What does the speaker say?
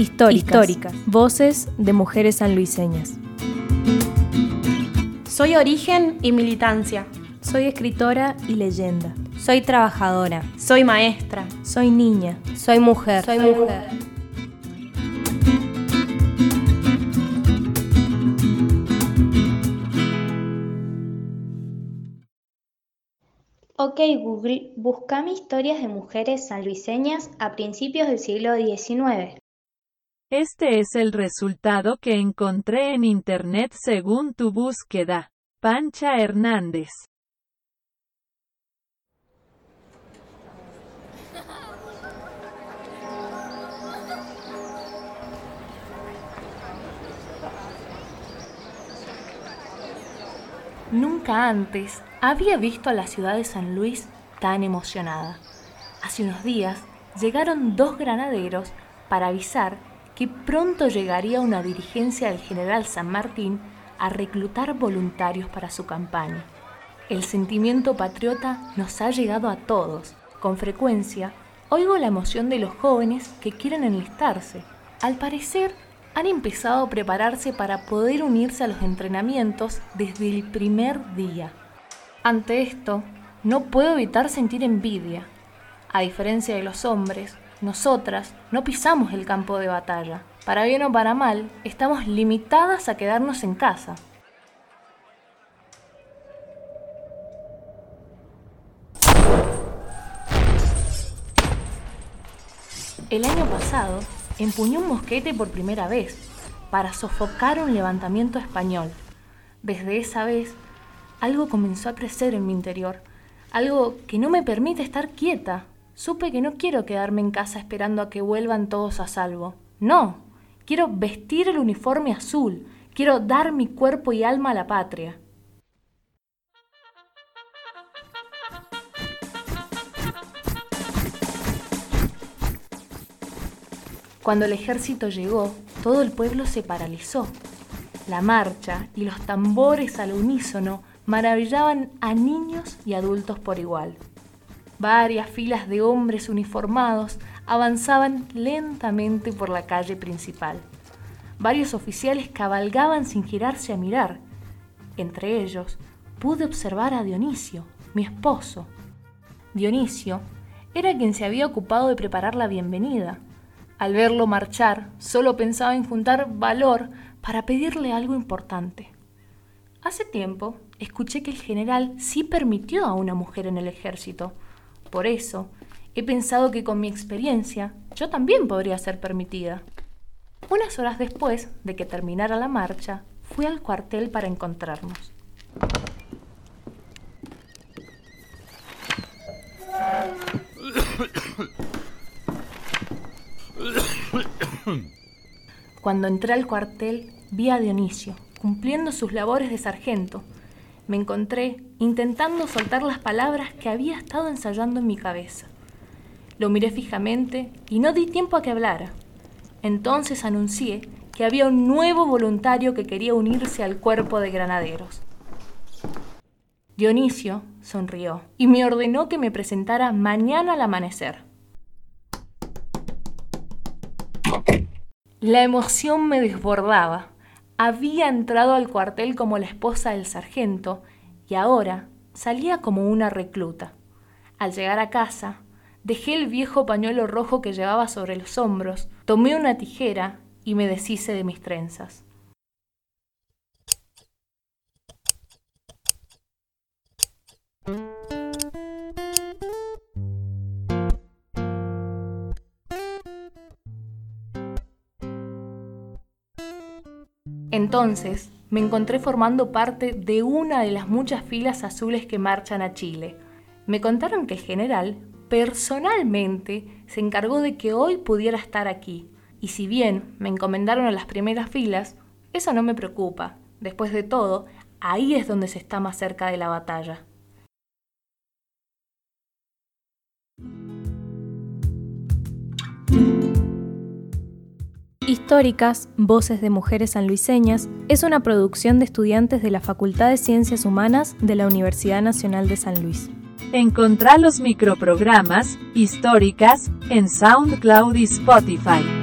Históricas. Voces de mujeres sanluiseñas. Soy origen y militancia. Soy escritora y leyenda. Soy trabajadora. Soy maestra. Soy niña. Soy mujer. Soy mujer. Ok Google, buscame historias de mujeres sanluiseñas a principios del siglo XIX. Este es el resultado que encontré en Internet según tu búsqueda. Pancha Hernández. Nunca antes había visto a la ciudad de San Luis tan emocionada. Hace unos días llegaron dos granaderos para avisar que pronto llegaría una dirigencia del general San Martín a reclutar voluntarios para su campaña. El sentimiento patriota nos ha llegado a todos. Con frecuencia, oigo la emoción de los jóvenes que quieren enlistarse. Al parecer, han empezado a prepararse para poder unirse a los entrenamientos desde el primer día. Ante esto, no puedo evitar sentir envidia. A diferencia de los hombres, nosotras no pisamos el campo de batalla. Para bien o para mal, estamos limitadas a quedarnos en casa. El año pasado, empuñó un mosquete por primera vez para sofocar un levantamiento español. Desde esa vez, algo comenzó a crecer en mi interior, algo que no me permite estar quieta. Supe que no quiero quedarme en casa esperando a que vuelvan todos a salvo. No, quiero vestir el uniforme azul, quiero dar mi cuerpo y alma a la patria. Cuando el ejército llegó, todo el pueblo se paralizó. La marcha y los tambores al unísono maravillaban a niños y adultos por igual. Varias filas de hombres uniformados avanzaban lentamente por la calle principal. Varios oficiales cabalgaban sin girarse a mirar. Entre ellos pude observar a Dionisio, mi esposo. Dionisio era quien se había ocupado de preparar la bienvenida al verlo marchar, solo pensaba en juntar valor para pedirle algo importante. Hace tiempo escuché que el general sí permitió a una mujer en el ejército. Por eso, he pensado que con mi experiencia yo también podría ser permitida. Unas horas después de que terminara la marcha, fui al cuartel para encontrarnos. Cuando entré al cuartel, vi a Dionisio, cumpliendo sus labores de sargento. Me encontré intentando soltar las palabras que había estado ensayando en mi cabeza. Lo miré fijamente y no di tiempo a que hablara. Entonces anuncié que había un nuevo voluntario que quería unirse al cuerpo de granaderos. Dionisio sonrió y me ordenó que me presentara mañana al amanecer. La emoción me desbordaba. Había entrado al cuartel como la esposa del sargento y ahora salía como una recluta. Al llegar a casa, dejé el viejo pañuelo rojo que llevaba sobre los hombros, tomé una tijera y me deshice de mis trenzas. Entonces, me encontré formando parte de una de las muchas filas azules que marchan a Chile. Me contaron que el general personalmente se encargó de que hoy pudiera estar aquí. Y si bien me encomendaron a las primeras filas, eso no me preocupa. Después de todo, ahí es donde se está más cerca de la batalla. Históricas, Voces de Mujeres Sanluiseñas es una producción de estudiantes de la Facultad de Ciencias Humanas de la Universidad Nacional de San Luis. Encontrá los microprogramas históricas en SoundCloud y Spotify.